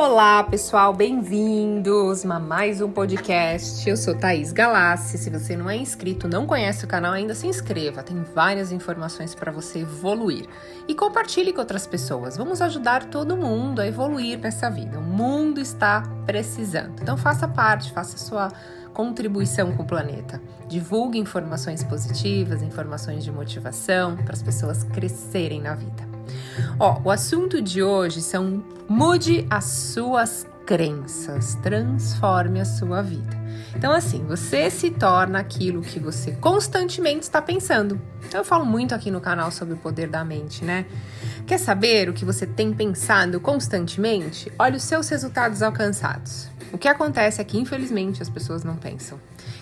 Olá, pessoal, bem-vindos a mais um podcast. Eu sou Thaís Galassi. Se você não é inscrito, não conhece o canal ainda, se inscreva. Tem várias informações para você evoluir. E compartilhe com outras pessoas. Vamos ajudar todo mundo a evoluir nessa vida. O mundo está precisando. Então faça parte, faça sua contribuição com o planeta. Divulgue informações positivas, informações de motivação para as pessoas crescerem na vida. Ó, o assunto de hoje são mude as suas crenças, transforme a sua vida. Então, assim, você se torna aquilo que você constantemente está pensando. Eu falo muito aqui no canal sobre o poder da mente, né? Quer saber o que você tem pensado constantemente? Olha os seus resultados alcançados. O que acontece é que, infelizmente, as pessoas não pensam.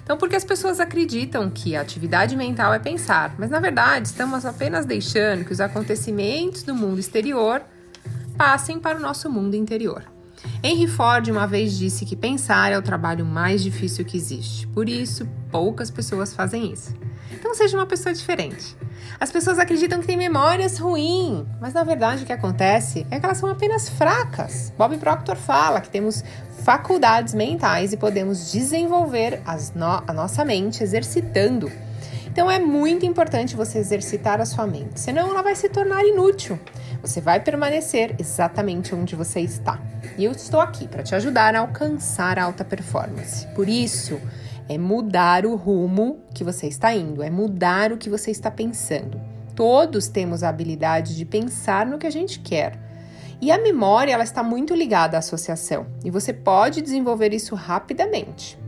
Então, porque as pessoas acreditam que a atividade mental é pensar, mas na verdade estamos apenas deixando que os acontecimentos do mundo exterior passem para o nosso mundo interior. Henry Ford uma vez disse que pensar é o trabalho mais difícil que existe. Por isso, poucas pessoas fazem isso. Então seja uma pessoa diferente. As pessoas acreditam que têm memórias ruins, mas na verdade o que acontece é que elas são apenas fracas. Bob Proctor fala que temos faculdades mentais e podemos desenvolver no a nossa mente exercitando. Então é muito importante você exercitar a sua mente, senão ela vai se tornar inútil. Você vai permanecer exatamente onde você está. E eu estou aqui para te ajudar a alcançar alta performance. Por isso, é mudar o rumo que você está indo, é mudar o que você está pensando. Todos temos a habilidade de pensar no que a gente quer. E a memória ela está muito ligada à associação e você pode desenvolver isso rapidamente.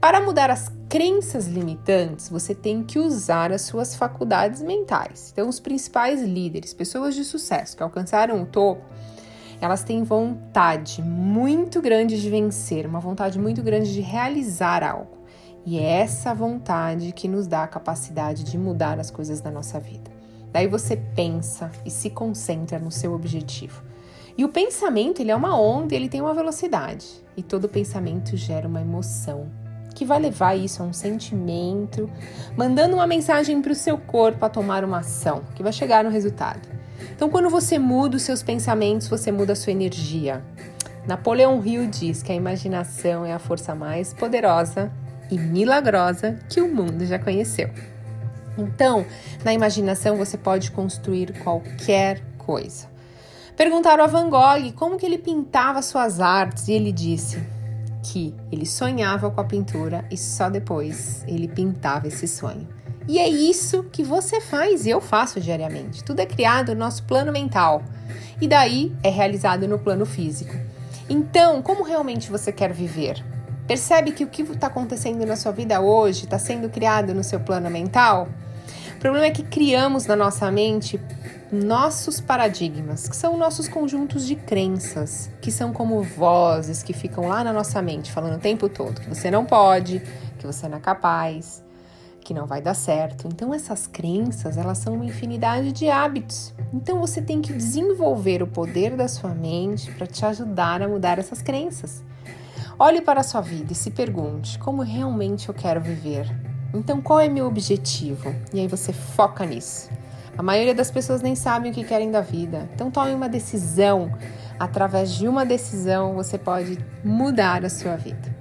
Para mudar as crenças limitantes, você tem que usar as suas faculdades mentais. Então, os principais líderes, pessoas de sucesso que alcançaram o topo, elas têm vontade muito grande de vencer, uma vontade muito grande de realizar algo. E é essa vontade que nos dá a capacidade de mudar as coisas da nossa vida. Daí você pensa e se concentra no seu objetivo. E o pensamento, ele é uma onda, ele tem uma velocidade. E todo pensamento gera uma emoção, que vai levar isso a um sentimento, mandando uma mensagem para o seu corpo a tomar uma ação, que vai chegar no resultado. Então, quando você muda os seus pensamentos, você muda a sua energia. Napoleão Hill diz que a imaginação é a força mais poderosa e milagrosa que o mundo já conheceu. Então, na imaginação você pode construir qualquer coisa. Perguntaram a Van Gogh como que ele pintava suas artes e ele disse que ele sonhava com a pintura e só depois ele pintava esse sonho. E é isso que você faz e eu faço diariamente. Tudo é criado no nosso plano mental e daí é realizado no plano físico. Então, como realmente você quer viver? Percebe que o que está acontecendo na sua vida hoje está sendo criado no seu plano mental? O problema é que criamos na nossa mente nossos paradigmas, que são nossos conjuntos de crenças, que são como vozes que ficam lá na nossa mente falando o tempo todo que você não pode, que você não é capaz, que não vai dar certo. Então essas crenças, elas são uma infinidade de hábitos. Então você tem que desenvolver o poder da sua mente para te ajudar a mudar essas crenças. Olhe para a sua vida e se pergunte: como realmente eu quero viver? Então, qual é meu objetivo? E aí você foca nisso. A maioria das pessoas nem sabem o que querem da vida. Então, tome uma decisão. Através de uma decisão, você pode mudar a sua vida.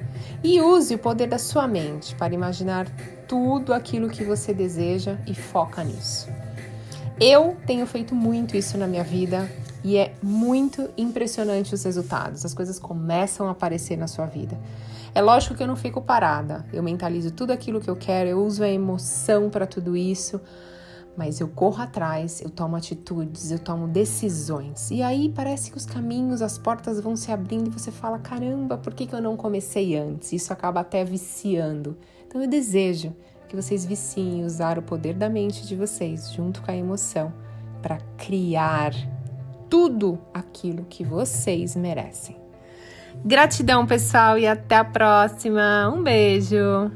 E use o poder da sua mente para imaginar tudo aquilo que você deseja e foca nisso. Eu tenho feito muito isso na minha vida e é muito impressionante os resultados. As coisas começam a aparecer na sua vida. É lógico que eu não fico parada. Eu mentalizo tudo aquilo que eu quero, eu uso a emoção para tudo isso, mas eu corro atrás, eu tomo atitudes, eu tomo decisões. E aí parece que os caminhos, as portas vão se abrindo e você fala: caramba, por que, que eu não comecei antes? Isso acaba até viciando. Então eu desejo que vocês viciem usar o poder da mente de vocês, junto com a emoção, para criar tudo aquilo que vocês merecem. Gratidão, pessoal, e até a próxima. Um beijo!